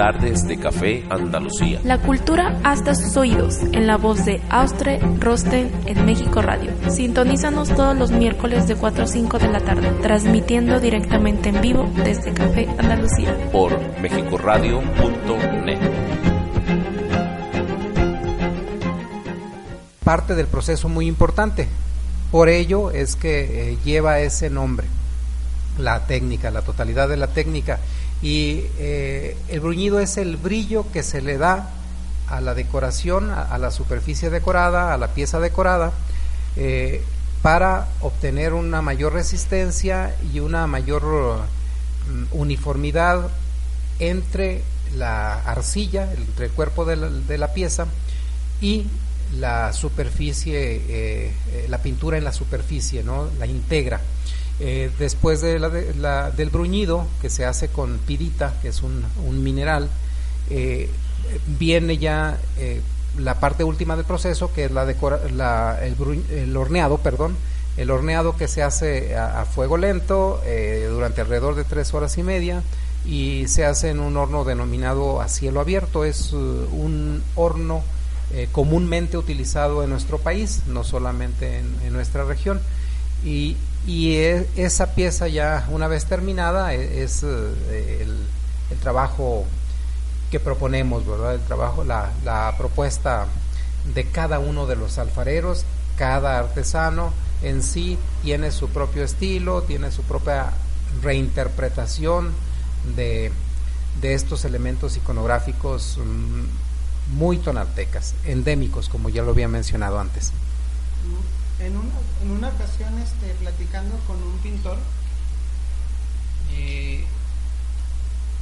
Tardes de Café Andalucía. La cultura hasta sus oídos, en la voz de Austre Rosten en México Radio. Sintonízanos todos los miércoles de 4 a 5 de la tarde, transmitiendo directamente en vivo desde Café Andalucía. Por mexicoradio.net. Parte del proceso muy importante. Por ello es que eh, lleva ese nombre, la técnica, la totalidad de la técnica. Y eh, el bruñido es el brillo que se le da a la decoración, a, la superficie decorada, a la pieza decorada, eh, para obtener una mayor resistencia y una mayor mm, uniformidad entre la arcilla, entre el cuerpo de la, pieza y la superficie, eh, la pintura en la superficie, ¿no? la integra. Eh, después de la, de la, del bruñido, que se hace con pirita, que es un, mineral, eh, viene ya eh, la parte última del proceso, que es la, decora, la el, horneado, perdón, el horneado que se hace a, fuego lento durante alrededor de tres horas y media y se hace en un horno denominado a cielo abierto. Es uh, un horno comúnmente utilizado en nuestro país, no solamente en, en nuestra región. Y, y e, esa pieza ya una vez terminada es, es eh, el, el, trabajo que proponemos, ¿verdad? El trabajo, la, la, propuesta de cada uno de los alfareros, cada artesano en sí tiene su propio estilo, tiene su propia reinterpretación de, de estos elementos iconográficos mmm, muy tonaltecas, endémicos, como ya lo había mencionado antes. En una, en una ocasión, este, platicando con un pintor, eh,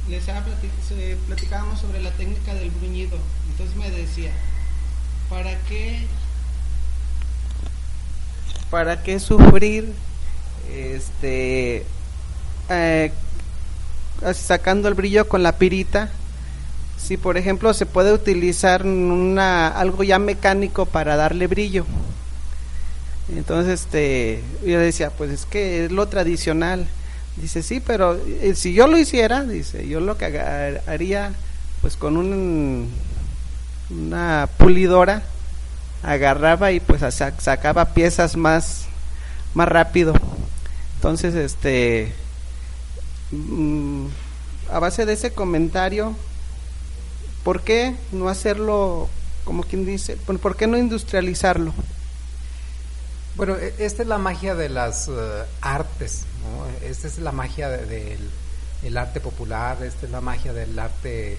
les platic platicábamos sobre la técnica del bruñido. Entonces me decía, ¿para qué, para qué sufrir este, eh, sacando el brillo con la pirita? Si por ejemplo se puede utilizar una, algo ya mecánico para darle brillo. Entonces, este, yo decía, pues es que es lo tradicional. Dice, sí, pero eh, si yo lo hiciera, dice, yo lo que haría, pues con un, una pulidora, agarraba y pues sacaba piezas más, más rápido. Entonces, este, mmm, a base de ese comentario, ¿por qué no hacerlo, como quien dice, por qué no industrializarlo? Bueno, esta es la magia de las uh, artes, ¿no? esta es la magia del de, de, arte popular, esta es la magia del arte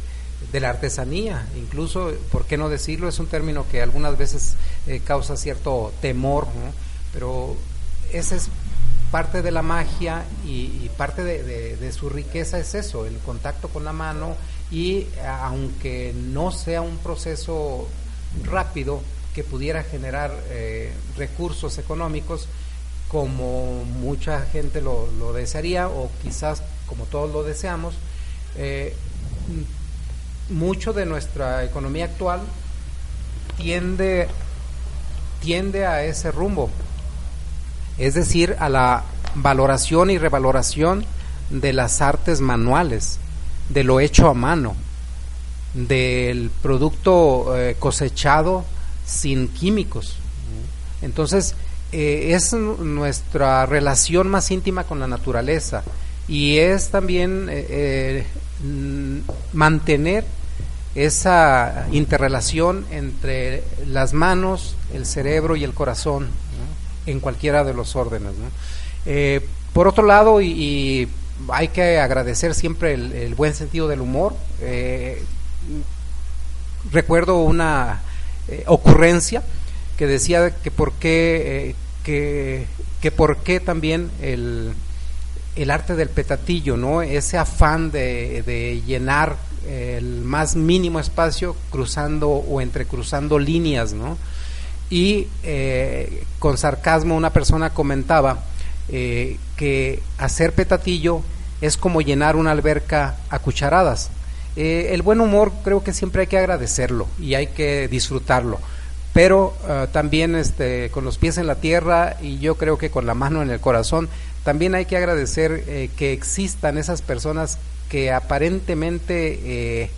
de la artesanía, incluso, ¿por qué no decirlo? Es un término que algunas veces eh, causa cierto temor, pero esa es parte de la magia y, y parte de, su riqueza es eso, el contacto con la mano y aunque no sea un proceso rápido, que pudiera generar eh, recursos económicos como mucha gente lo, desearía o quizás como todos lo deseamos, eh, mucho de nuestra economía actual tiende, tiende a ese rumbo, es decir, a la valoración y revaloración de las artes manuales, de lo hecho a mano, del producto eh, cosechado, sin químicos. Entonces, eh, es nuestra relación más íntima con la naturaleza y es también eh, eh, mantener esa interrelación entre las manos, el cerebro y el corazón en cualquiera de los órdenes. por otro lado, y, hay que agradecer siempre el buen sentido del humor, recuerdo una eh, ocurrencia que decía que por qué, eh, que, que por qué también el, el arte del petatillo, ¿no? Ese afán de, de llenar el más mínimo espacio cruzando o entrecruzando líneas, ¿no? Y eh, con sarcasmo una persona comentaba que hacer petatillo es como llenar una alberca a cucharadas. Eh, el buen humor creo que siempre hay que agradecerlo y hay que disfrutarlo, pero eh, también este, con los pies en la tierra y yo creo que con la mano en el corazón, también hay que agradecer eh, que existan esas personas que aparentemente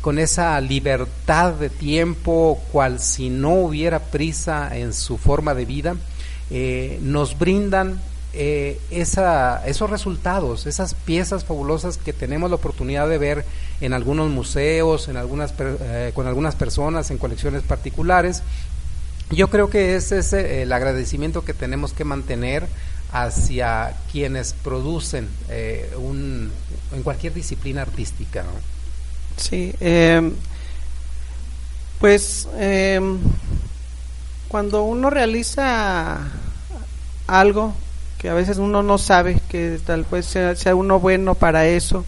con esa libertad de tiempo, cual si no hubiera prisa en su forma de vida, nos brindan eh, esos resultados, esas piezas fabulosas que tenemos la oportunidad de ver en algunos museos, eh, con algunas personas, en colecciones particulares. Yo creo que ese es eh, el agradecimiento que tenemos que mantener hacia quienes producen un, en cualquier disciplina artística. Sí, em, pues em, cuando uno realiza algo, que a veces uno no sabe que tal vez sea, sea, uno bueno para eso.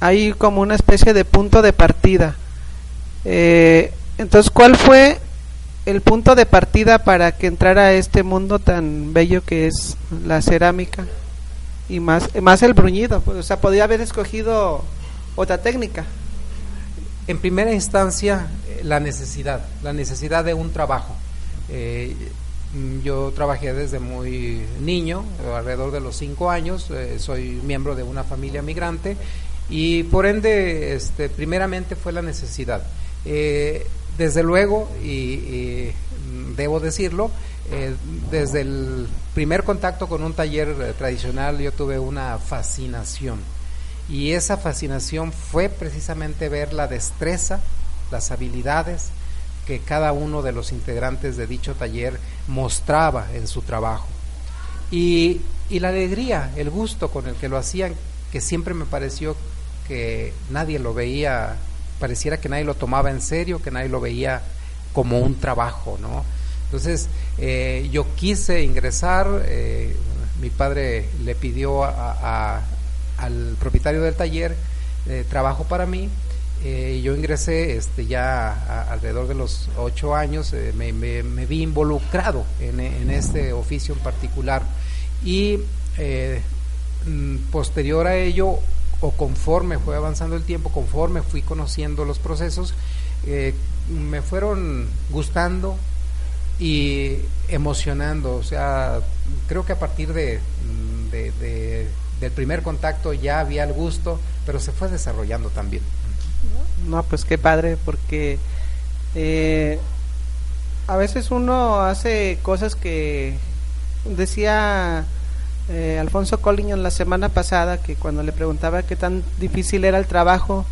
Hay como una especie de punto de partida. Eh, entonces, ¿cuál fue el punto de partida para que entrara a este mundo tan bello que es la cerámica? Y más, más el bruñido. Pues, o sea, podría haber escogido otra técnica. En primera instancia, la necesidad, la necesidad de un trabajo. Eh, yo trabajé desde muy niño, alrededor de los cinco años, eh, soy miembro de una familia migrante y por ende, este, primeramente fue la necesidad. Eh, desde luego, y, mm, debo decirlo, eh, desde el primer contacto con un taller tradicional yo tuve una fascinación y esa fascinación fue precisamente ver la destreza, las habilidades, que cada uno de los integrantes de dicho taller mostraba en su trabajo. Y, la alegría, el gusto con el que lo hacían, que siempre me pareció que nadie lo veía, pareciera que nadie lo tomaba en serio, que nadie lo veía como un trabajo, ¿no? Entonces, eh, yo quise ingresar, eh, mi padre le pidió al propietario del taller eh, trabajo para mí, eh, yo ingresé este, ya alrededor de los ocho años, eh, me, vi involucrado en, este oficio en particular y eh, mm, posterior a ello o conforme fue avanzando el tiempo, conforme fui conociendo los procesos, me fueron gustando y emocionando. O sea, creo que a partir de, mm, del primer contacto ya había el gusto, pero se fue desarrollando también. No, pues qué padre, porque eh, a veces uno hace cosas que decía eh, Alfonso Colliño la semana pasada, que cuando le preguntaba qué tan difícil era el trabajo,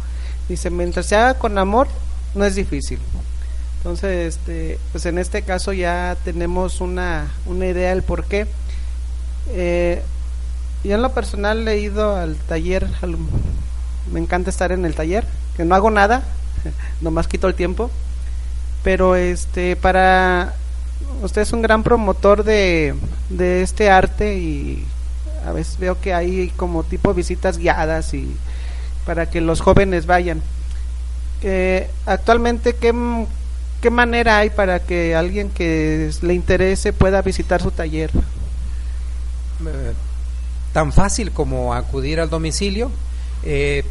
dice, mientras se haga con amor, no es difícil. Entonces, este, pues en este caso ya tenemos una, una idea del por qué. Eh, yo en lo personal he ido al taller, me encanta estar en el taller, que no hago nada, nomás quito el tiempo, pero este para usted es un gran promotor de, de este arte y a veces veo que hay como tipo visitas guiadas y para que los jóvenes vayan. Eh, actualmente, ¿qué, ¿qué manera hay para que alguien que le interese pueda visitar su taller? Eh, tan fácil como acudir al domicilio, eh,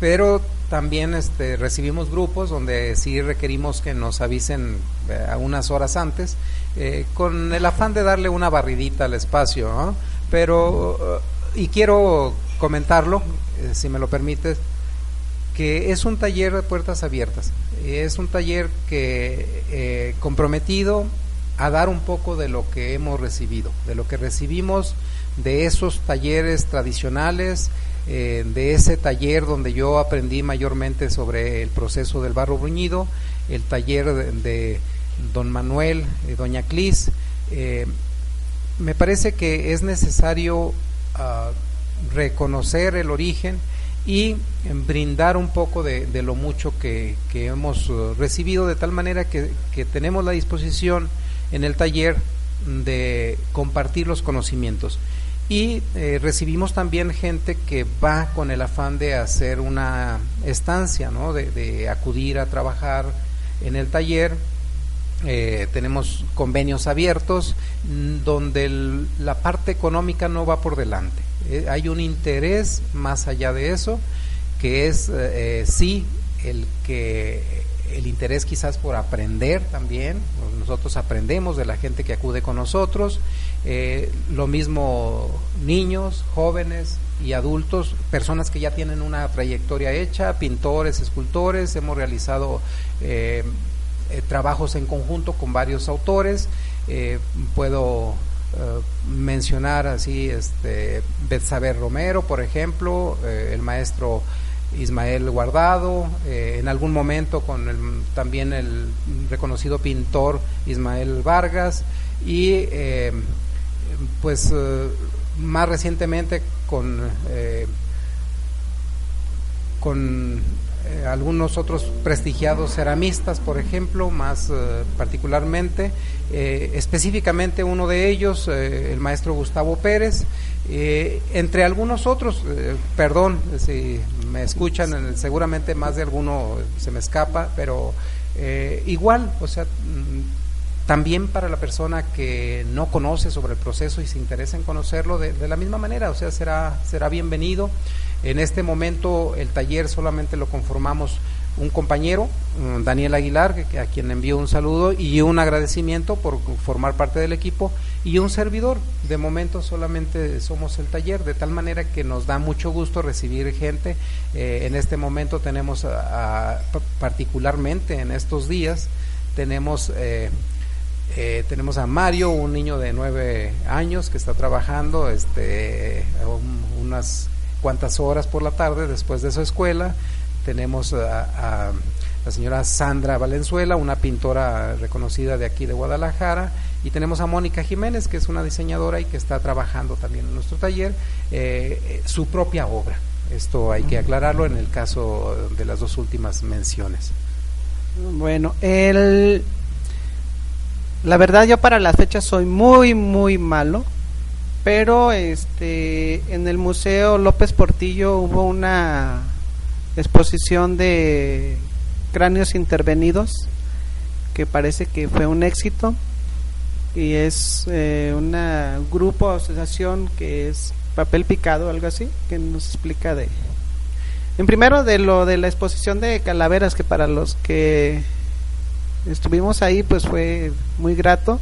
pero también este, recibimos grupos donde sí requerimos que nos avisen eh, unas horas antes, eh, con el afán de darle una barridita al espacio. Pero, y quiero comentarlo, eh, si me lo permites, que es un taller de puertas abiertas. Es un taller que comprometido a dar un poco de lo que hemos recibido, de lo que recibimos de esos talleres tradicionales, eh, de ese taller donde yo aprendí mayormente sobre el proceso del barro bruñido, el taller de, don Manuel, y doña Clis. Eh, me parece que es necesario ah, reconocer el origen y brindar un poco de, lo mucho que, hemos uh, recibido, de tal manera que, que tenemos la disposición en el taller de compartir los conocimientos. Y eh, recibimos también gente que va con el afán de hacer una estancia, ¿no? de, acudir a trabajar en el taller. Eh, tenemos convenios abiertos mm, donde el- la parte económica no va por delante. Eh, hay un interés más allá de eso, que es eh, eh, sí el que el interés quizás por aprender también. Nosotros aprendemos de la gente que acude con nosotros. Eh, lo mismo niños, jóvenes y adultos, personas que ya tienen una trayectoria hecha, pintores, escultores. Hemos realizado eh, eh, trabajos en conjunto con varios autores. Puedo mencionar así este Betsabe Romero, por ejemplo, el maestro Ismael Guardado, eh, en algún momento con el, también el reconocido pintor Ismael Vargas y eh, pues eh, más recientemente con con algunos otros prestigiados ceramistas, por ejemplo, más particularmente, específicamente uno de ellos, el maestro Gustavo Pérez, eh, entre algunos otros, eh, perdón si me escuchan, eh, seguramente más de alguno se me escapa, pero eh, igual, o sea, mm, también para la persona que no conoce sobre el proceso y se interesa en conocerlo de, de la misma manera, o sea, será, será bienvenido. En este momento el taller solamente lo conformamos un compañero, mm, Daniel Aguilar, a quien envío un saludo y un agradecimiento por formar parte del equipo, y un servidor. De momento solamente somos el taller, de tal manera que nos da mucho gusto recibir gente. Eh, en este momento tenemos, a- a- pa- particularmente en estos días, tenemos... eh, eh, tenemos a Mario, un niño de nueve años que está trabajando este, un- unas cuantas horas por la tarde después de su escuela. Tenemos a, a la señora Sandra Valenzuela, una pintora reconocida de aquí de Guadalajara. Y tenemos a Mónica Jiménez, que es una diseñadora y que está trabajando también en nuestro taller eh, eh, su propia obra. Esto hay que aclararlo en el caso de las dos últimas menciones. Bueno, el la verdad yo para las fechas soy muy muy malo, pero este en el Museo López Portillo hubo una exposición de cráneos intervenidos que parece que fue un éxito y es eh, una grupo asociación que es papel picado algo así que nos explica de en primero de lo de la exposición de calaveras que para los que estuvimos ahí pues fue muy grato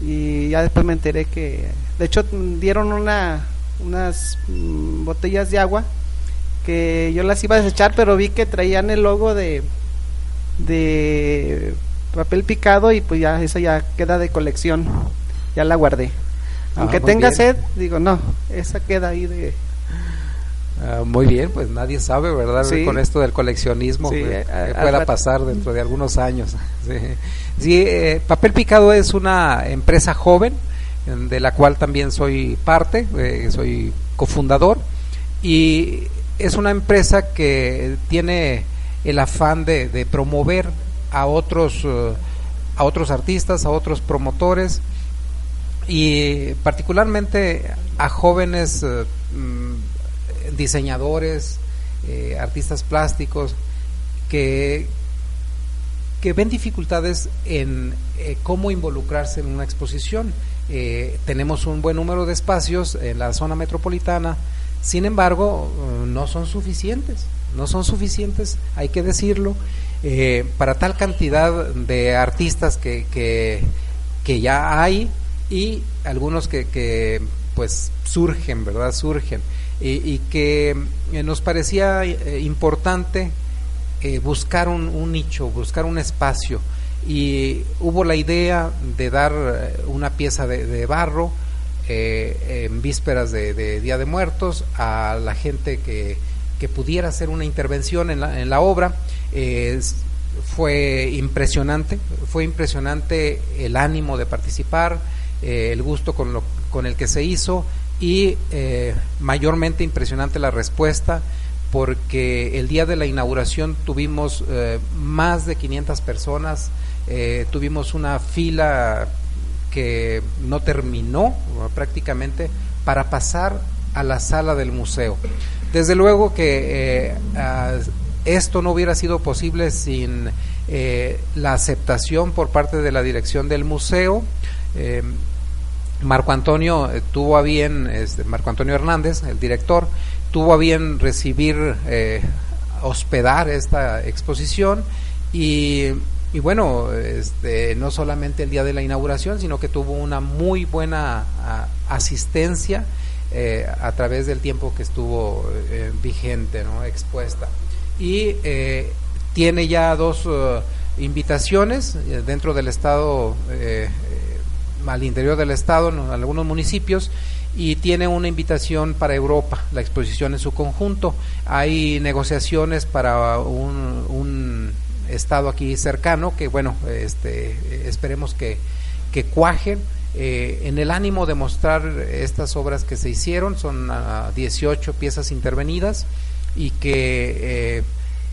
y ya después me enteré que de hecho dieron una unas mm, botellas de agua que yo las iba a desechar pero vi que traían el logo de de papel picado y pues ya esa ya queda de colección ya la guardé Ah, aunque tenga bien. sed digo no esa queda ahí de Ah, muy bien, pues nadie sabe, ¿verdad? Sí. Con esto del coleccionismo, Sí, que, a- que al pueda pasar dentro de algunos años. Sí, Sí, eh, Papel Picado es una empresa joven, en- de la cual también soy parte, eh, soy cofundador, y es una empresa que tiene el afán de, de promover a otros, eh, a otros artistas, a otros promotores, y particularmente a jóvenes eh, mm, diseñadores, eh, artistas plásticos que, que ven dificultades en eh, cómo involucrarse en una exposición. Tenemos un buen número de espacios en la zona metropolitana, sin embargo, no son suficientes, no son suficientes, hay que decirlo, eh, para tal cantidad de artistas que, que, ya hay y algunos que, que pues surgen, ¿verdad? Surgen. Y, que eh, nos parecía eh, importante eh, buscar un, nicho, buscar un espacio. Y hubo la idea de dar una pieza de barro eh, en vísperas de, Día de Muertos a la gente que, que pudiera hacer una intervención en la, en la obra. Eh, fue impresionante, fue impresionante el ánimo de participar, eh, el gusto con, lo, con el que se hizo y eh, mayormente impresionante la respuesta porque el día de la inauguración tuvimos más de 500 personas, tuvimos una fila que no terminó prácticamente para pasar a la sala del museo. Desde luego que eh, esto no hubiera sido posible sin eh, la aceptación por parte de la dirección del museo. Eh, Marco Antonio tuvo a bien, este, Marco Antonio Hernández, el director, tuvo a bien recibir, hospedar esta exposición y y bueno, este, no solamente el día de la inauguración, sino que tuvo una muy buena asistencia eh, a través del tiempo que estuvo eh, vigente, ¿no? expuesta. Y eh, tiene ya dos invitaciones dentro del estado, al interior del estado, en algunos municipios, y tiene una invitación para Europa, la exposición en su conjunto. Hay negociaciones para un estado aquí cercano, que bueno, este, esperemos que, que cuajen. Eh, en el ánimo de mostrar estas obras que se hicieron, son 18 piezas intervenidas y que eh,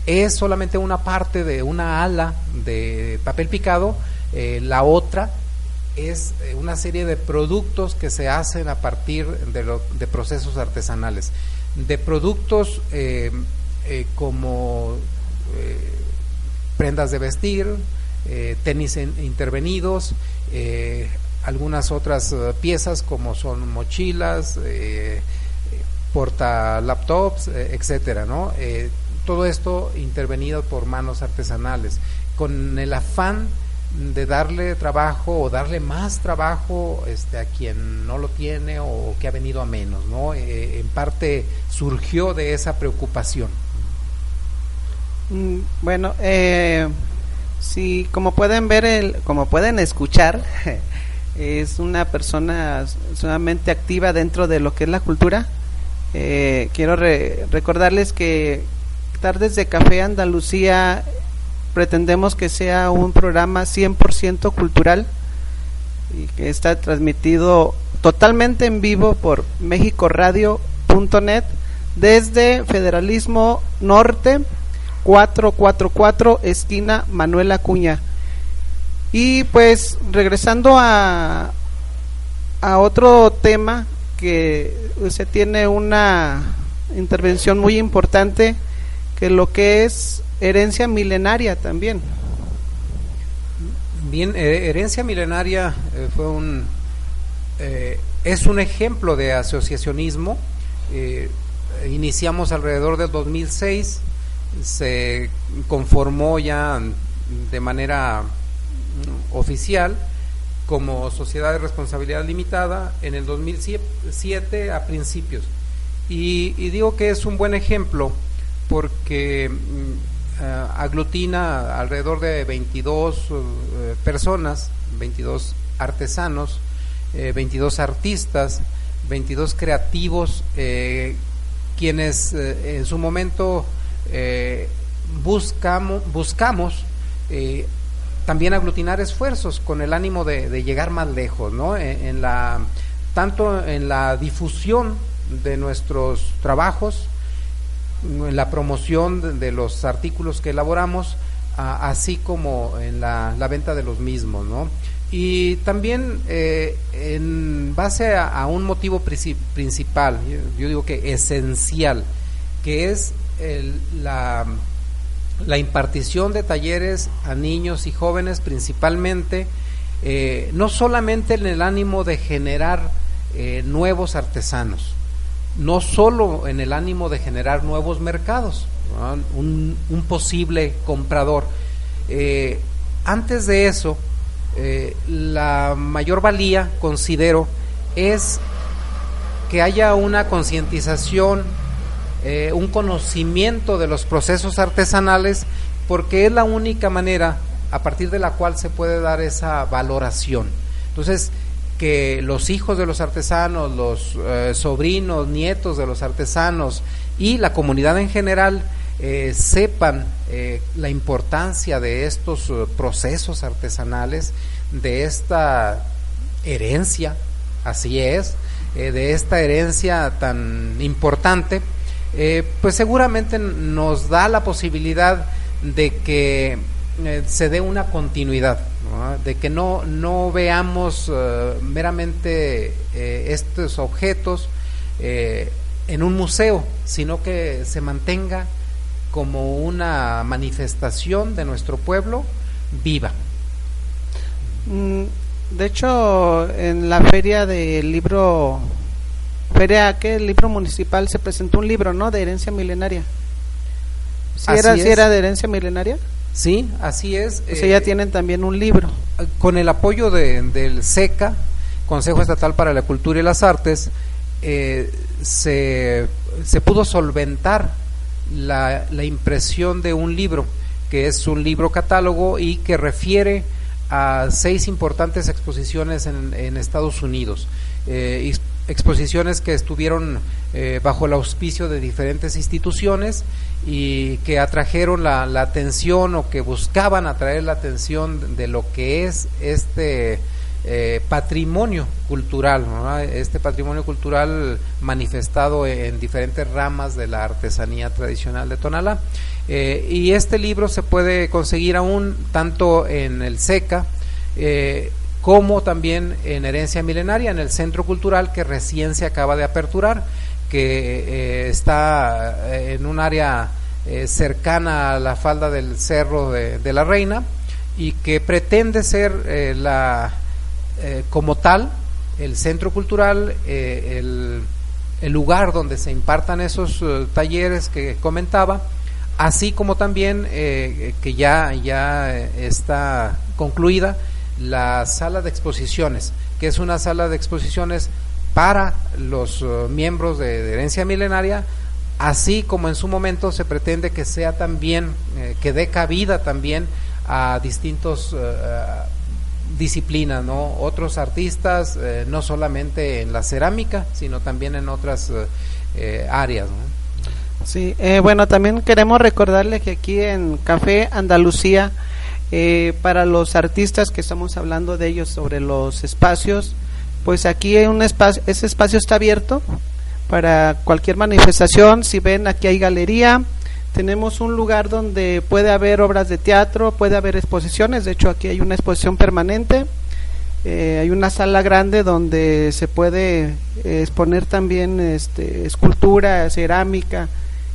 es solamente una parte de una ala de papel picado, eh, la otra es una serie de productos que se hacen a partir de, lo, de procesos artesanales, de productos como prendas de vestir, eh, tenis intervenidos, eh, algunas otras eh, piezas como son mochilas, porta laptops, etcétera, ¿no? todo esto intervenido por manos artesanales, con el afán de darle trabajo o darle más trabajo este, a quien no lo tiene o que ha venido a menos, ¿no? en parte surgió de esa preocupación. Mm, bueno, eh, sí, como pueden ver, el, como pueden escuchar, es una persona sumamente activa dentro de lo que es la cultura. Eh, quiero recordarles que Tardes de Café Andalucía pretendemos que sea un programa 100% cultural y que está transmitido totalmente en vivo por mexicoradio.net desde Federalismo Norte 444 esquina Manuel Acuña. Y pues regresando a, a otro tema que usted tiene una intervención muy importante que lo que es herencia milenaria también. Bien, eh, herencia milenaria eh, fue un eh, es un ejemplo de asociacionismo. iniciamos alrededor del 2006 se conformó ya de manera oficial como sociedad de responsabilidad limitada en el 2007 a principios. Y, digo que es un buen ejemplo porque mm, eh, aglutina alrededor de 22 eh, personas, 22 artesanos, 22 eh, artistas, 22 creativos, quienes en su momento eh, buscamos, buscamos eh, también aglutinar esfuerzos con el ánimo de, llegar más lejos, ¿no? En, la, tanto en la difusión de nuestros trabajos, en la promoción de, los artículos que elaboramos, así como en la, venta de los mismos, ¿no? Y también eh, en base a, un motivo principal, yo digo que esencial, que es la, la, impartición de talleres a niños y jóvenes principalmente, eh, no solamente en el ánimo de generar eh, nuevos artesanos, no solo en el ánimo de generar nuevos mercados, un, posible comprador. Eh, antes de eso, la mayor valía, considero, es que haya una concientización eh, un conocimiento de los procesos artesanales, porque es la única manera a partir de la cual se puede dar esa valoración. Entonces, que los hijos de los artesanos, los eh, sobrinos, nietos de los artesanos y la comunidad en general eh, sepan la importancia de estos procesos artesanales, de esta herencia, así es, de esta herencia tan importante, eh, pues seguramente nos da la posibilidad de que eh, se dé una continuidad, de que no, no veamos eh, meramente estos objetos eh, en un museo, sino que se mantenga como una manifestación de nuestro pueblo viva. Mm, De hecho, en la feria del libro, feria que el libro municipal se presentó un libro, ¿no? De herencia milenaria. ¿Sí Así era, sí era de herencia milenaria? Sí, así es. O sea, ya eh, tienen también un libro. con el apoyo de- del SECA, Consejo Estatal para la Cultura y las Artes, eh, se, se pudo solventar la, la impresión de un libro, que es un libro catálogo y que refiere a seis importantes exposiciones en, en Estados Unidos. Eh, exposiciones que estuvieron eh, bajo el auspicio de diferentes instituciones y que atrajeron la, atención o que buscaban atraer la atención de lo que es este eh, patrimonio cultural, este patrimonio cultural manifestado en diferentes ramas de la artesanía tradicional de Tonalá. Eh, y este libro se puede conseguir aún tanto en el SECA como también en Herencia Milenaria, en el Centro Cultural que recién se acaba de aperturar, que eh, está eh, en un área eh, cercana a la falda del Cerro de, la Reina y que pretende ser la como tal el centro cultural, el, el lugar donde se impartan esos talleres que comentaba, así como también que ya, ya está concluida la sala de exposiciones, que es una sala de exposiciones para los eh, miembros de, herencia milenaria, así como en su momento se pretende que sea también, eh, que dé cabida también a distintos eh, disciplinas, ¿no? Otros artistas, no solamente en la cerámica, sino también en otras áreas, ¿no? Sí, bueno, también queremos recordarle que aquí en Café Andalucía, eh, para los artistas que estamos hablando de ellos sobre los espacios, pues aquí hay un espacio, ese espacio está abierto para cualquier manifestación. Si ven, aquí hay galería, tenemos un lugar donde puede haber obras de teatro, puede haber exposiciones. De hecho, aquí hay una exposición permanente. Eh, hay una sala grande donde se puede eh, exponer también este, escultura, cerámica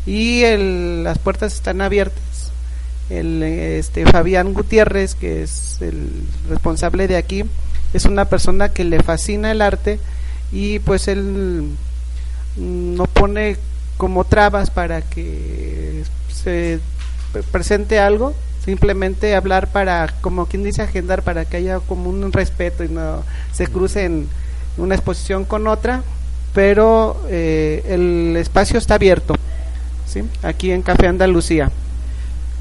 y el- las puertas están abiertas. El, este, Fabián Gutiérrez, que es el responsable de aquí, es una persona que le fascina el arte y pues él mm, no pone como trabas para que se pre- presente algo, simplemente hablar para, como quien dice, agendar para que haya como un respeto y no se crucen una exposición con otra, pero eh, el espacio está abierto, ¿sí? aquí en Café Andalucía.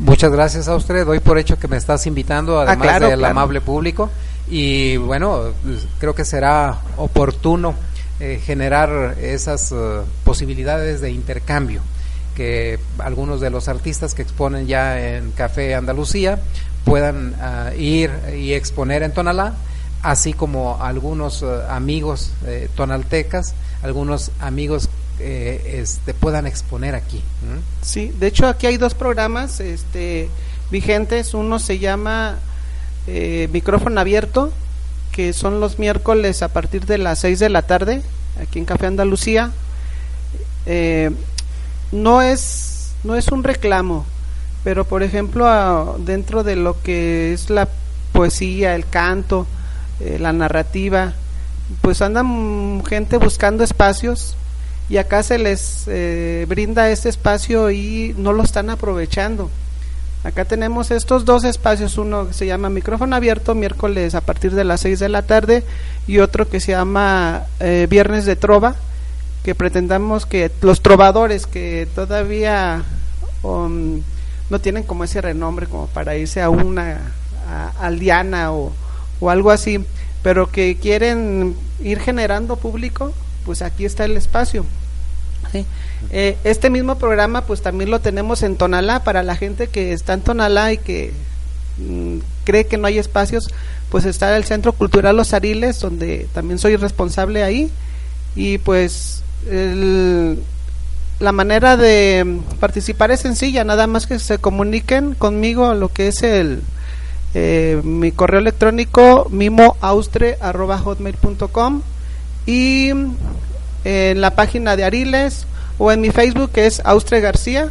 Muchas gracias a usted, doy por hecho que me estás invitando, además claro, del claro. amable público, y bueno, pues, creo que será oportuno eh, generar esas eh, posibilidades de intercambio que algunos de los artistas que exponen ya en Café Andalucía puedan ah, ir y exponer en Tonalá, así como algunos eh, amigos eh, tonaltecas, algunos amigos eh, este, puedan exponer aquí. Sí, de hecho aquí hay dos programas este, vigentes. Uno se llama eh, Micrófono Abierto, que son los miércoles a partir de las 6 de la tarde, aquí en Café Andalucía. Eh, no, es, no es un reclamo, pero por ejemplo dentro de lo que es la poesía, el canto, eh, la narrativa, pues andan gente buscando espacios y acá se les eh, brinda este espacio y no lo están aprovechando. Acá tenemos estos dos espacios, uno que se llama micrófono abierto, miércoles a partir de las 6 de la tarde, y otro que se llama eh, Viernes de Trova, que pretendamos que los trovadores que todavía um, no tienen como ese renombre como para irse a una a, aldeana o, o algo así, pero que quieren ir generando público, pues aquí está el espacio. Sí. Eh, este mismo programa pues también lo tenemos en Tonalá. Para la gente que está en Tonalá y que mm, cree que no hay espacios, pues está el Centro Cultural Los Ariles donde también soy responsable ahí. Y pues el- la manera de mm, participar es sencilla, nada más que se comuniquen conmigo a lo que es el eh, mi correo electrónico mimoaustre@hotmail.com y en la página de Ariles o en mi Facebook que es Austre García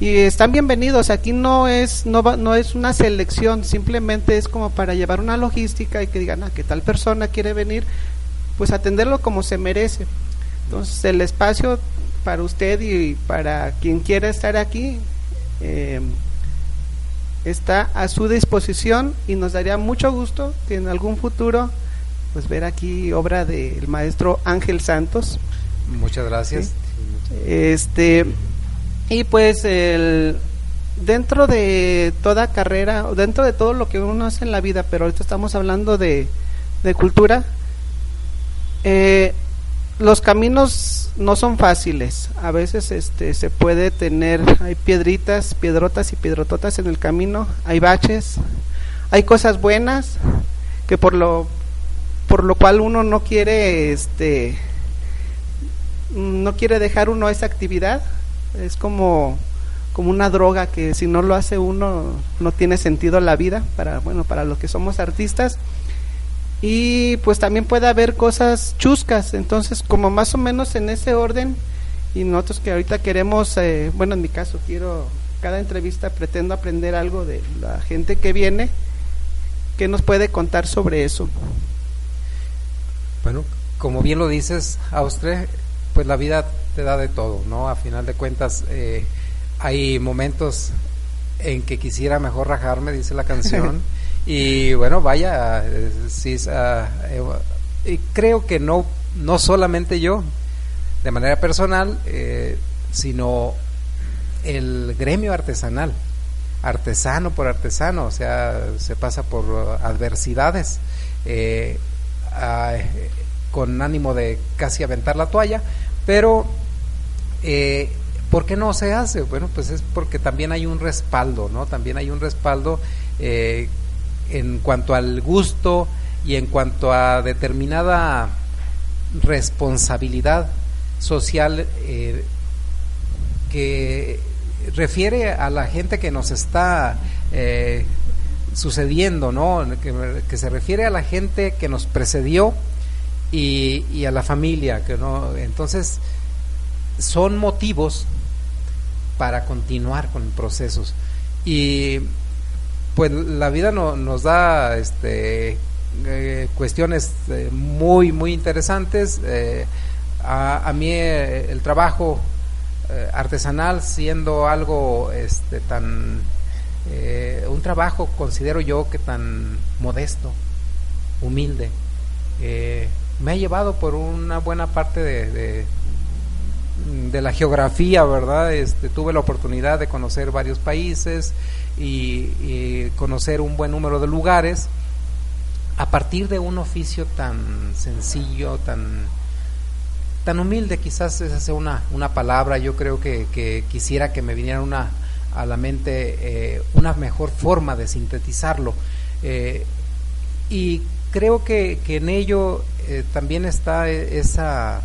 y están bienvenidos. Aquí no es no va- no es una selección, simplemente es como para llevar una logística y que digan, ah, que tal persona quiere venir, pues atenderlo como se merece. Entonces el espacio para usted y para quien quiera estar aquí eh, está a su disposición y nos daría mucho gusto que en algún futuro pues ver aquí obra del maestro Ángel Santos Muchas gracias. Sí. este y pues el dentro de toda carrera o dentro de todo lo que uno hace en la vida pero ahorita estamos hablando de, de cultura eh, los caminos no son fáciles a veces este se puede tener hay piedritas piedrotas y piedrototas en el camino hay baches hay cosas buenas que por lo por lo cual uno no quiere este no quiere dejar uno esa actividad. Es como como una droga que si no lo hace uno no tiene sentido la vida para bueno para los que somos artistas. Y pues también puede haber cosas chuscas. Entonces como más o menos en ese orden y nosotros que ahorita queremos eh, bueno en mi caso quiero cada entrevista pretendo aprender algo de la gente que viene que nos puede contar sobre eso Bueno, como bien lo dices, Austre, pues la vida te da de todo, ¿no? A final de cuentas, eh, hay momentos en que quisiera mejor rajarme, dice la canción. y bueno, vaya, eh, sí, ah, eh, y creo que no, no solamente yo, de manera personal, eh, sino el gremio artesanal, artesano por artesano, o sea, se pasa por uh, adversidades. eh, con ánimo de casi aventar la toalla, pero eh, ¿por qué no se hace? Bueno, pues es porque también hay un respaldo, ¿no? También hay un respaldo eh, en cuanto al gusto y en cuanto a determinada responsabilidad social eh, que refiere a la gente que nos está eh, sucediendo, ¿no? Que, que se refiere a la gente que nos precedió y, a la familia, que no, entonces son motivos para continuar con procesos y pues la vida no, nos da este eh, cuestiones eh, muy muy interesantes eh, a, a, mí el trabajo artesanal siendo algo este tan eh, un trabajo considero yo que tan modesto humilde eh, me ha llevado por una buena parte de, de, la geografía, ¿verdad? Este, tuve la oportunidad de conocer varios países y, y, conocer un buen número de lugares a partir de un oficio tan sencillo, tan, tan humilde, quizás esa sea una, una palabra, yo creo que, que quisiera que me viniera una, a la mente eh, una mejor forma de sintetizarlo. Eh, y creo que, que en ello eh, también está esa,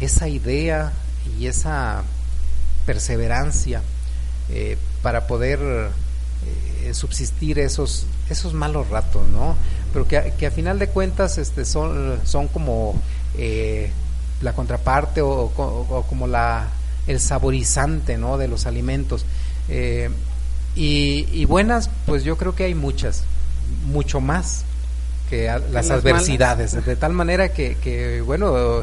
esa idea y esa perseverancia para poder subsistir esos, esos malos ratos, ¿no? Pero que, que a final de cuentas este, son, son como la contraparte o, o, o, como la, el saborizante, ¿no? De los alimentos. Eh, y, y buenas, pues yo creo que hay muchas, mucho más que a, las, las, adversidades, malas. de tal manera que, que bueno,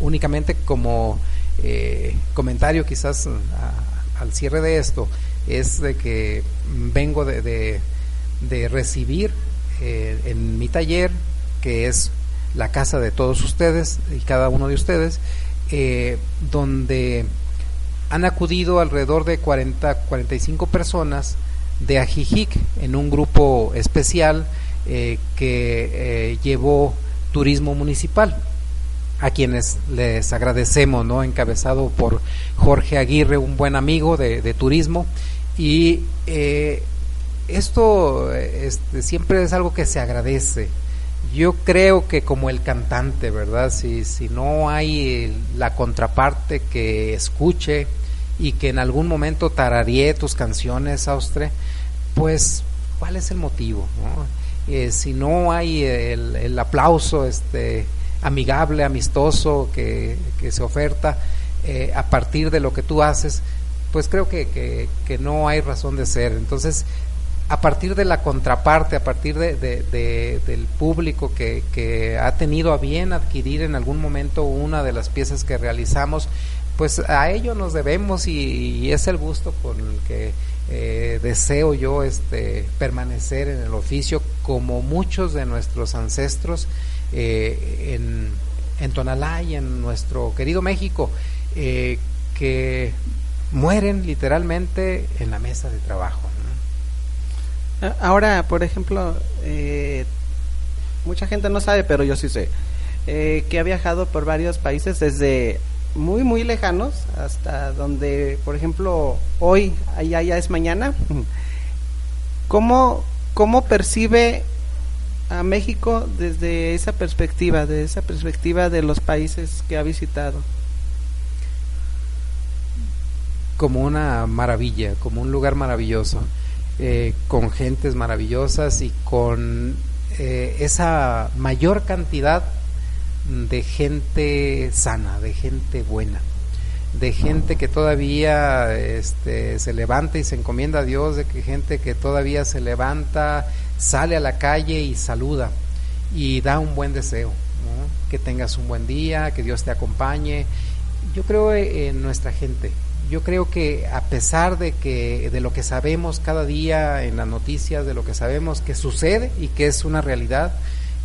únicamente como eh, comentario quizás a, al cierre de esto, es de que vengo de, de, de recibir eh, en mi taller, que es la casa de todos ustedes y cada uno de ustedes, eh, donde han acudido alrededor de 40, 45 personas de Ajijic en un grupo especial eh, que eh, llevó turismo municipal a quienes les agradecemos, ¿no? encabezado por Jorge Aguirre, un buen amigo de, de turismo, y eh, esto este, siempre es algo que se agradece. Yo creo que como el cantante, ¿verdad? Si, si no hay la contraparte que escuche y que en algún momento tararíe tus canciones, Austre, pues, ¿cuál es el motivo? ¿no? Eh, si no hay el, aplauso este, amigable, amistoso que, que se oferta eh, a partir de lo que tú haces, pues creo que, que, que no hay razón de ser. Entonces, a partir de la contraparte, a partir de, de- de- del público que, ha tenido a bien adquirir en algún momento una de las piezas que realizamos, pues a ello nos debemos y, es el gusto por el que eh, deseo yo este permanecer en el oficio como muchos de nuestros ancestros eh, en, en Tonalá y en nuestro querido México eh, que mueren literalmente en la mesa de trabajo. Ahora, por ejemplo, eh, mucha gente no sabe, pero yo sí sé, eh, que ha viajado por varios países desde muy, muy lejanos hasta donde, por ejemplo, hoy, allá ya es mañana. ¿Cómo, ¿Cómo percibe a México desde esa perspectiva, de esa perspectiva de los países que ha visitado? como una maravilla, como un lugar maravilloso, eh, con gentes maravillosas y con eh, esa mayor cantidad de gente sana, de gente buena, de gente que todavía este, se levanta y se encomienda a Dios, de que gente que todavía se levanta, sale a la calle y saluda y da un buen deseo, que tengas un buen día, que Dios te acompañe. Yo creo en nuestra gente, yo creo que a pesar de que de lo que sabemos cada día en las noticias, de lo que sabemos que sucede y que es una realidad,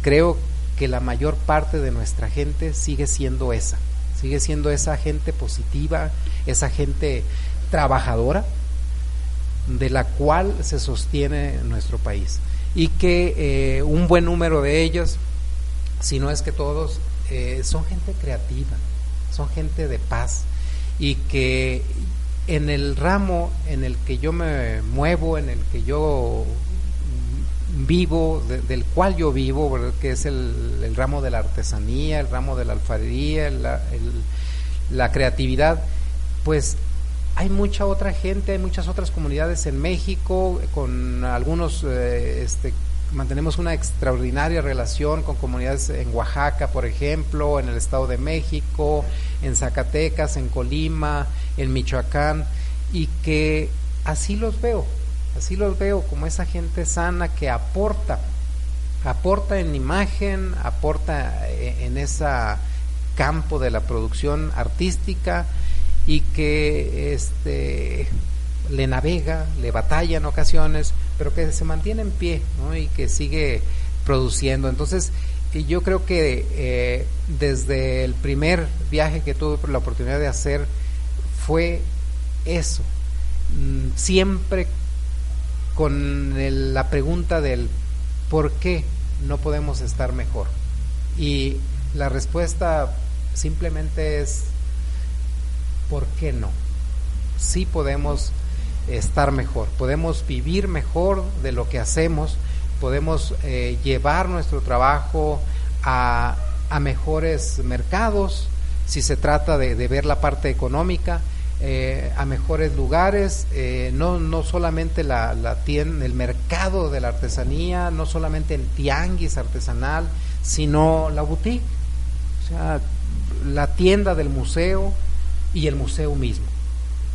creo que la mayor parte de nuestra gente sigue siendo esa, sigue siendo esa gente positiva, esa gente trabajadora, de la cual se sostiene nuestro país. Y que eh, un buen número de ellos, si no es que todos, eh, son gente creativa, son gente de paz y que en el ramo en el que yo me muevo, en el que yo vivo, de- del cual yo vivo, que es el, el ramo de la artesanía, el ramo de la alfarería, la, la creatividad, pues hay mucha otra gente, hay muchas otras comunidades en México, con algunos, eh, este, mantenemos una extraordinaria relación con comunidades en Oaxaca, por ejemplo, en el Estado de México, en Zacatecas, en Colima, en Michoacán, y que así los veo, así los veo como esa gente sana que aporta, aporta en imagen, aporta eh, en ese campo de la producción artística y que este le navega, le batalla en ocasiones, pero que se mantiene en pie ¿no? y que sigue produciendo. Entonces, y yo creo que eh, desde el primer viaje que tuve la oportunidad de hacer fue eso, Mm, siempre con la pregunta del por qué no podemos estar mejor. Y la respuesta simplemente es ¿por qué no? Sí podemos estar mejor, podemos vivir mejor de lo que hacemos, podemos eh, llevar nuestro trabajo a, a mejores mercados, si se trata de, de ver la parte económica, eh, a mejores lugares, eh, no, no solamente la, la tien- el mercado de la artesanía, no solamente el tianguis artesanal, sino la boutique, o sea, la tienda del museo y el museo mismo.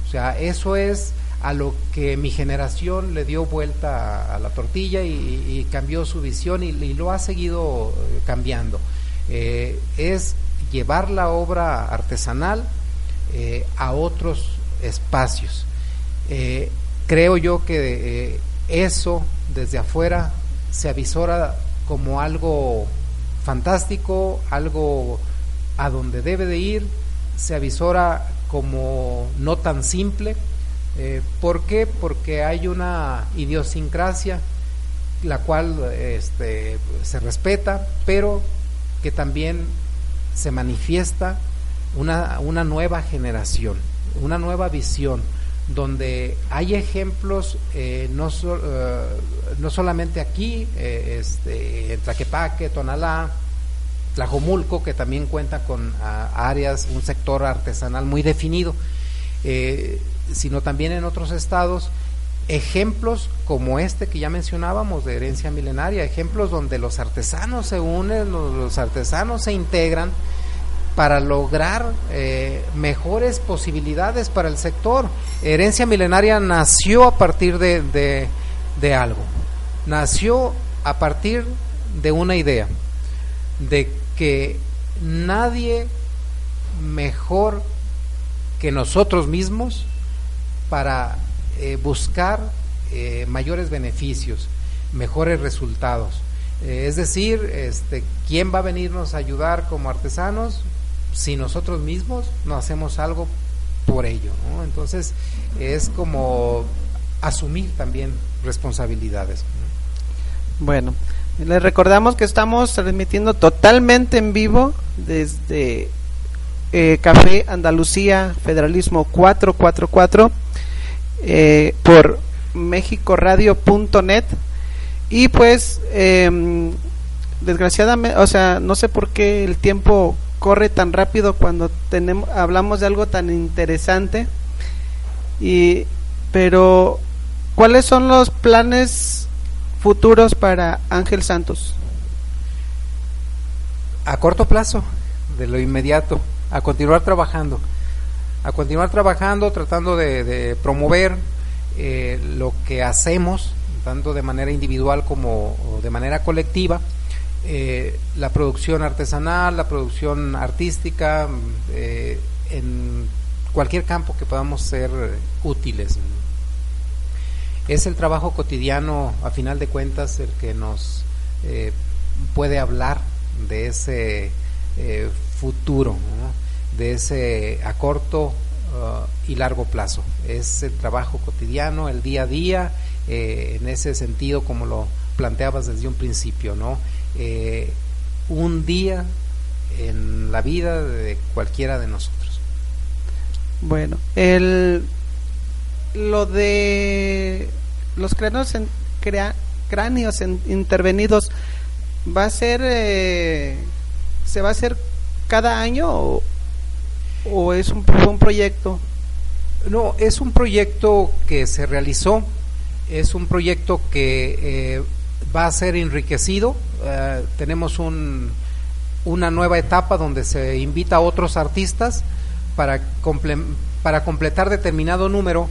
O sea, eso es a lo que mi generación le dio vuelta a, la tortilla y, cambió su visión y, lo ha seguido eh, cambiando. Eh, es llevar la obra artesanal eh, a otros espacios. Creo yo que eso desde afuera se avisora como algo fantástico, algo a donde debe de ir, se avisora como no tan simple. Eh, ¿Por qué? Porque hay una idiosincrasia la cual este, se respeta, pero que también se manifiesta una, una nueva generación, una nueva visión, donde hay ejemplos eh, no, eh, no solamente aquí, eh, este, en Tlaquepaque, Tonalá, Tlajomulco, que también cuenta con áreas, un sector artesanal muy definido, sino también en otros estados ejemplos como este que ya mencionábamos de herencia milenaria, ejemplos donde los artesanos se unen, los, artesanos se integran para lograr eh, mejores posibilidades para el sector. Herencia milenaria nació a partir de, de, de algo, nació a partir de una idea, de que nadie mejor que nosotros mismos para eh, buscar eh, mayores beneficios, mejores resultados. Eh, es decir, este, ¿quién va a venirnos a ayudar como artesanos si nosotros mismos no hacemos algo por ello? ¿no? Entonces, es como asumir también responsabilidades. ¿no? Bueno, les recordamos que estamos transmitiendo totalmente en vivo desde eh, Café Andalucía Federalismo 444 eh, por mexicoradio.net y pues eh, desgraciadamente, o sea, no sé por qué el tiempo corre tan rápido cuando tenemos hablamos de algo tan interesante. Y pero ¿cuáles son los planes futuros para Ángel Santos? A corto plazo, de lo inmediato, a continuar trabajando, a continuar trabajando, tratando de, promover eh, lo que hacemos, tanto de manera individual como de manera colectiva, eh, la producción artesanal, la producción artística, eh, en cualquier campo que podamos ser útiles. Es el trabajo cotidiano, a final de cuentas, el que nos puede hablar de ese futuro. De ese a corto uh, y largo plazo. Es el trabajo cotidiano, el día a día, eh, en ese sentido, como lo planteabas desde un principio, ¿no? Eh, un día en la vida de cualquiera de nosotros. Bueno, el lo de los cráneos en, cráneos en- intervenidos va a ser eh, se va a hacer cada año o, o es un, un proyecto No, es un proyecto que se realizó, es un proyecto que eh, va a ser enriquecido. eh, tenemos un, una nueva etapa donde se invita a otros artistas para, comple- para completar determinado número,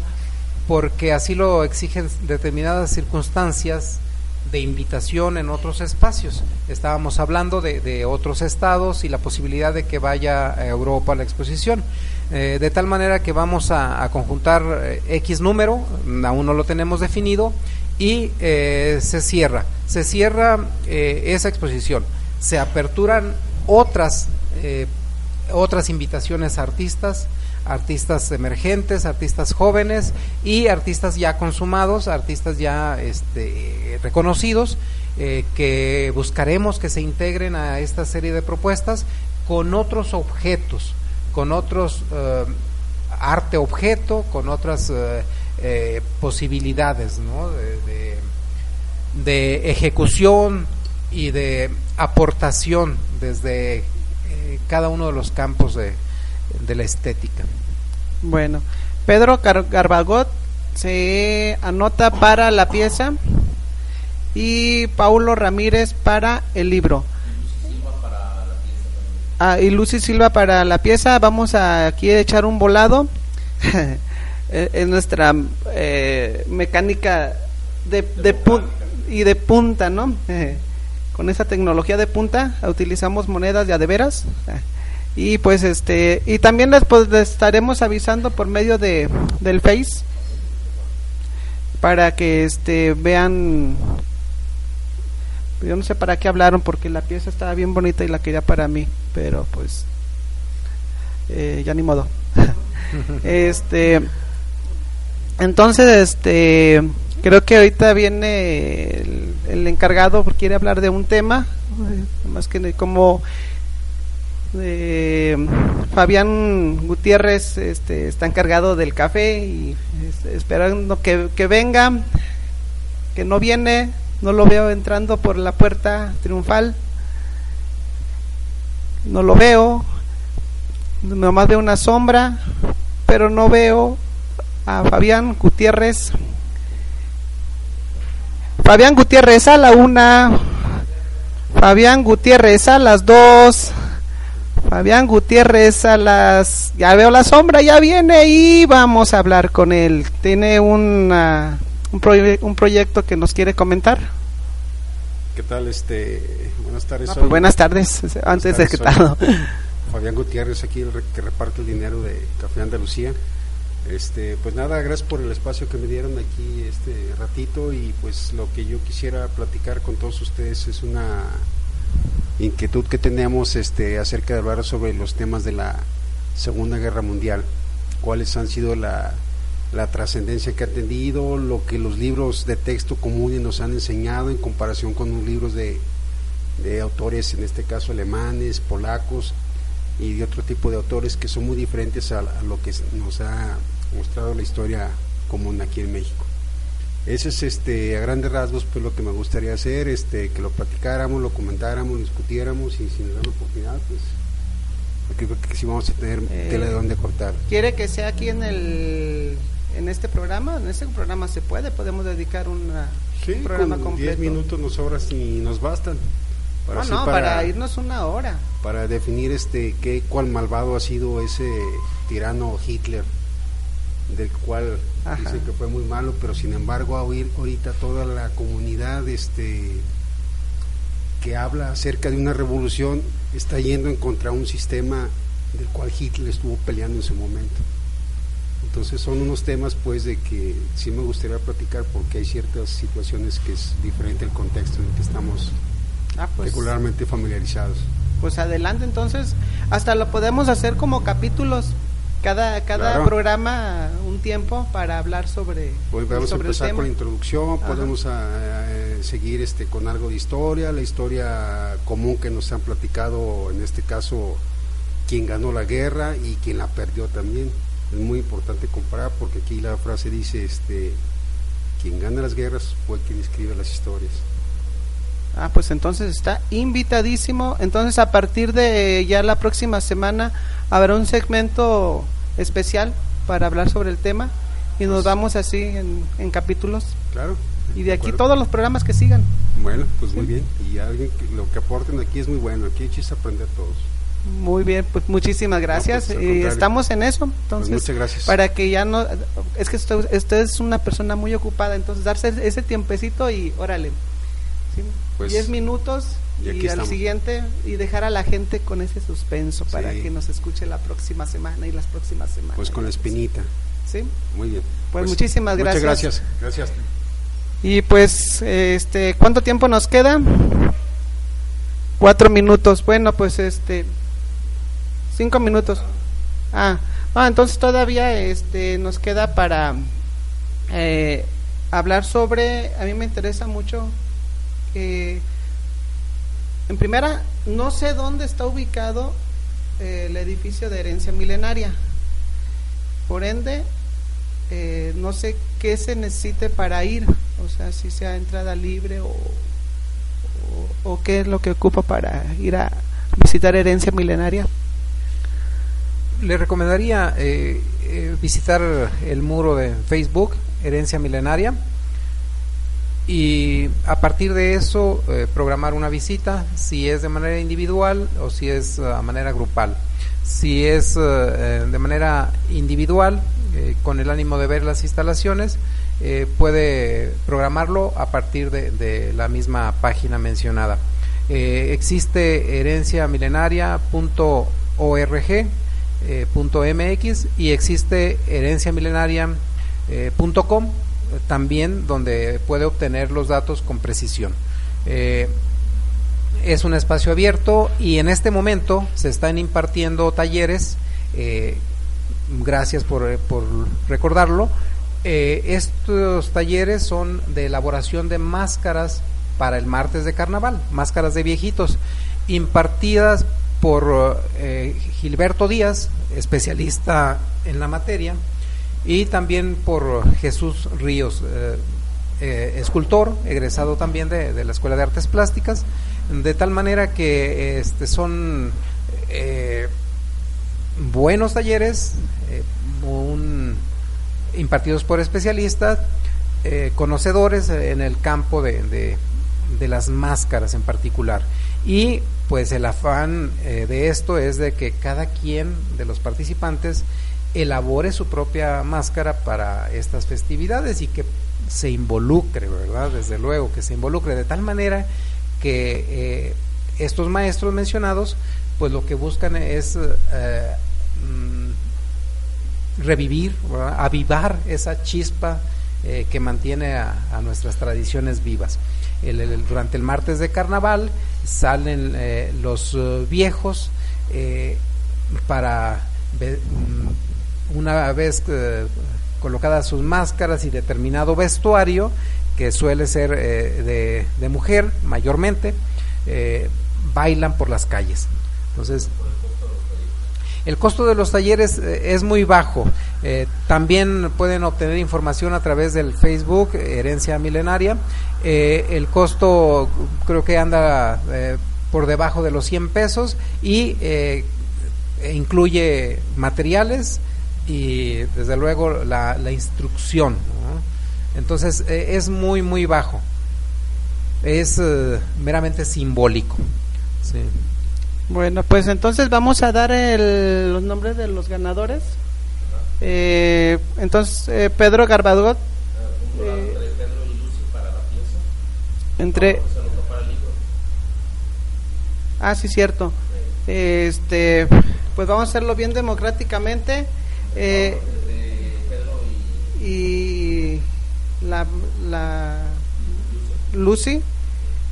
porque así lo exigen determinadas circunstancias de invitación en otros espacios. Estábamos hablando de, otros estados y la posibilidad de que vaya a Europa la exposición. Eh, de tal manera que vamos a, conjuntar eh, X número, aún no lo tenemos definido, y eh, se cierra. Se cierra esa exposición. Se aperturan otras, otras invitaciones a artistas, artistas emergentes, artistas jóvenes y artistas ya consumados, artistas ya este, reconocidos, eh, que buscaremos que se integren a esta serie de propuestas con otros objetos, con otros eh, arte objeto, con otras eh, posibilidades de, ejecución y de aportación desde cada uno de los campos de, de la estética. bueno Pedro Car- Garbagot se anota para la pieza y Paulo Ramírez para el libro Ah, y Lucy Silva para la pieza. Vamos a aquí a echar un volado. Eh, es nuestra eh, mecánica de, de y de punta, ¿no? Con esa tecnología de punta utilizamos monedas de a de veras. Ah, Y pues este y también les, pues, les estaremos avisando por medio de del Face para que este vean yo no sé para qué hablaron porque la pieza estaba bien bonita y la quería para mí, pero pues eh, ya ni modo. este entonces este creo que ahorita viene el, el encargado porque quiere hablar de un tema más que como eh, Fabián Gutiérrez este, está encargado del café y este, esperando que, que venga que no viene no lo veo entrando por la puerta triunfal no lo veo nomás veo una sombra pero no veo a Fabián Gutiérrez Fabián Gutiérrez a la una. Fabián Gutiérrez a las dos. Fabián Gutiérrez a las... Ya veo la sombra, ya viene y vamos a hablar con él. Tiene una, un, proye- un proyecto que nos quiere comentar. ¿Qué tal? Este, buenas tardes. Ah, pues buenas tardes, antes de que todo. Fabián Gutiérrez, aquí el que reparte el dinero de Café Andalucía. Este, pues nada, gracias por el espacio que me dieron aquí este ratito y pues lo que yo quisiera platicar con todos ustedes es una inquietud que tenemos este acerca de hablar sobre los temas de la Segunda Guerra Mundial, cuáles han sido la, la trascendencia que ha tenido, lo que los libros de texto comunes nos han enseñado en comparación con los libros de, de autores, en este caso alemanes, polacos y de otro tipo de autores que son muy diferentes a, a lo que nos ha mostrado la historia común aquí en México. Ese es este a grandes rasgos pues lo que me gustaría hacer, este que lo platicáramos, lo comentáramos, lo discutiéramos y si nos dan la oportunidad pues creo que sí vamos a tener Eh, tela de dónde cortar. ¿Quiere que sea aquí en el en este programa? En este programa se puede, podemos dedicar una, Sí, un programa con completo. 10 minutos nos sobras y nos bastan. No, así no, para, irnos una hora. para definir este qué cuál malvado ha sido ese tirano Hitler del cual Ajá. dicen que fue muy malo pero sin embargo ahorita toda la comunidad este que habla acerca de una revolución está yendo en contra un sistema del cual Hitler estuvo peleando en su momento entonces son unos temas pues de que sí me gustaría platicar porque hay ciertas situaciones que es diferente el contexto en el que estamos Ah, pues, regularmente familiarizados. pues adelante entonces. Hasta lo podemos hacer como capítulos. Cada, cada Claro. programa un tiempo para hablar sobre, Hoy vamos a el empezar tema. con la introducción, Ajá. podemos ah, eh, seguir este con algo de historia, la historia común que nos han platicado, en este caso, quién ganó la guerra y quién la perdió también. Es muy importante comparar porque aquí la frase dice, este, quien gana las guerras fue quien escribe las historias. Ah, pues entonces está invitadísimo. Entonces a partir de ya la próxima semana habrá un segmento especial para hablar sobre el tema y nos vamos así en, en capítulos. Claro. Y de aquí acuerdo. todos los programas que sigan. Bueno, pues muy bien. Y alguien que lo que aporten aquí es muy bueno. Aquí chiste aprender todos. Muy bien, pues muchísimas gracias. pues, y contrario. estamos en eso. Entonces, muchas gracias. Para que ya no. Es que usted, usted es una persona muy ocupada, entonces darse ese tiempecito y órale. ¿sí? Pues, 10 minutos y al siguiente y dejar a la gente con ese suspenso para Sí. que nos escuche la próxima semana y las próximas semanas. Pues con la espinita. ¿Sí? Muy bien. Pues muchísimas Muchas gracias. gracias. Gracias. Y pues, este, ¿cuánto tiempo nos queda? Cuatro minutos. Bueno, pues este, cinco minutos. Ah, ah, entonces todavía este nos queda para eh, hablar sobre. A mí me interesa mucho que, en primera, no sé dónde está ubicado eh, el edificio de herencia milenaria. Por ende, eh, no sé qué se necesite para ir, o sea, si sea entrada libre o, o, o qué es lo que ocupa para ir a visitar herencia milenaria. Le recomendaría eh, eh, visitar el muro de Facebook, Herencia Milenaria, y a partir de eso eh, programar una visita, si es de manera individual o si es a manera grupal. Si es eh, de manera individual, eh, con el ánimo de ver las instalaciones, eh, puede programarlo a partir de, de la misma página mencionada. Eh, existe herenciamilenaria.org eh, punto .mx y existe herenciamilenaria.com eh, también donde puede obtener los datos con precisión. Eh, es un espacio abierto y en este momento se están impartiendo talleres, eh, gracias por, eh, por recordarlo, estos talleres son de elaboración de máscaras para el martes de carnaval, máscaras de viejitos, impartidas por eh, Gilberto Díaz, especialista en la materia, y también por Jesús Ríos, eh, eh, escultor, egresado también de, de, la Escuela de Artes Plásticas, de tal manera que este, son eh, buenos talleres, eh, impartidos por especialistas, conocedores en el campo de, de, de las máscaras en particular. Y pues el afán de esto es de que cada quien de los participantes elabore su propia máscara para estas festividades y que se involucre, ¿verdad? Desde luego, que se involucre de tal manera que eh, estos maestros mencionados, pues lo que buscan es eh, mm, revivir, avivar esa chispa eh, que mantiene a, nuestras tradiciones vivas. El, durante el martes de carnaval salen los viejos para mm, una vez eh, colocadas sus máscaras y determinado vestuario que suele ser de, de, mujer mayormente bailan por las calles entonces el costo de los talleres eh, es muy bajo. Eh, también pueden obtener información a través del Facebook Herencia Milenaria. Eh, el costo creo que anda eh, por debajo de los 100 pesos y e incluye materiales y desde luego la, la instrucción. Entonces es muy, muy bajo. Es meramente simbólico. Bueno, pues entonces vamos a dar el, los nombres de los ganadores. Eh, entonces, eh, Pedro Garbadot. Eh, entre. Ah, sí, cierto. Este, pues vamos a hacerlo bien democráticamente. Eh, y la, la Lucy.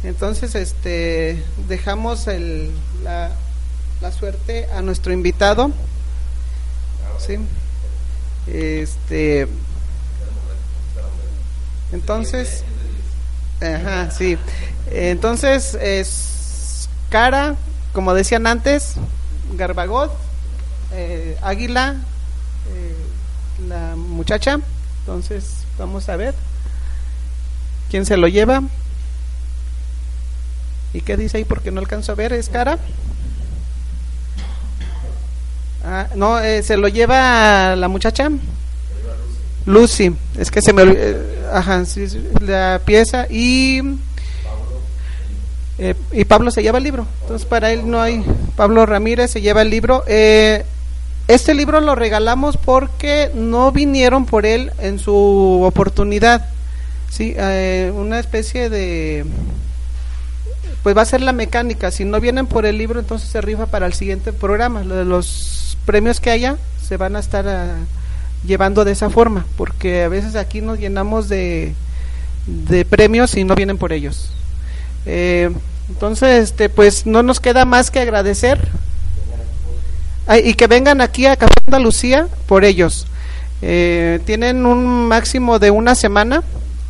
Entonces, este, dejamos el, la, la, suerte a nuestro invitado. ¿sí? Este, entonces, ajá, sí. Entonces, es cara, como decían antes, Garbagot, eh, Águila, eh, la muchacha. Entonces, vamos a ver quién se lo lleva. ¿Y qué dice ahí? Porque no alcanzo a ver, ¿es cara? Ah, no, eh, se lo lleva la muchacha. Lucy. Es que se me eh, ajá, la pieza y eh, y Pablo se lleva el libro. Entonces para él no hay Pablo Ramírez se lleva el libro. Eh, este libro lo regalamos porque no vinieron por él en su oportunidad. Sí, eh, una especie de pues va a ser la mecánica. Si no vienen por el libro, entonces se rifa para el siguiente programa. Los premios que haya se van a estar uh, llevando de esa forma, porque a veces aquí nos llenamos de, de premios y no vienen por ellos. Eh, entonces, este, pues no nos queda más que agradecer y que vengan aquí a Café Andalucía por ellos. Eh, tienen un máximo de una semana.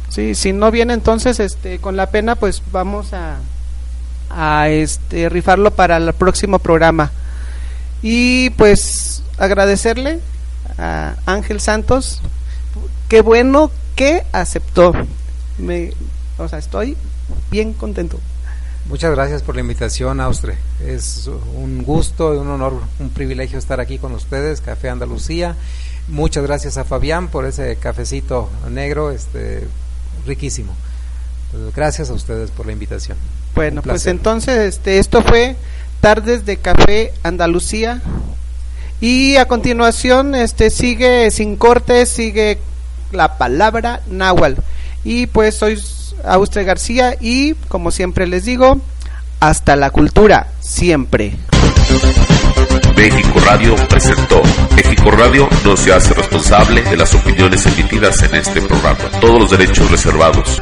Sí, si no viene entonces este con la pena pues vamos a a este rifarlo para el próximo programa. Y pues agradecerle a Ángel Santos, qué bueno que aceptó. Me, o sea, estoy bien contento. Muchas gracias por la invitación, Austre. Es un gusto y un honor, un privilegio estar aquí con ustedes, Café Andalucía. Muchas gracias a Fabián por ese cafecito negro, este riquísimo. Gracias a ustedes por la invitación. Bueno, pues entonces este, esto fue Tardes de Café Andalucía. Y a continuación este, sigue sin cortes, sigue la palabra náhuatl. Y pues soy Austre García y, como siempre les digo, hasta la cultura, siempre. México Radio presentó. México Radio no se hace responsable de las opiniones emitidas en este programa. Todos los derechos reservados.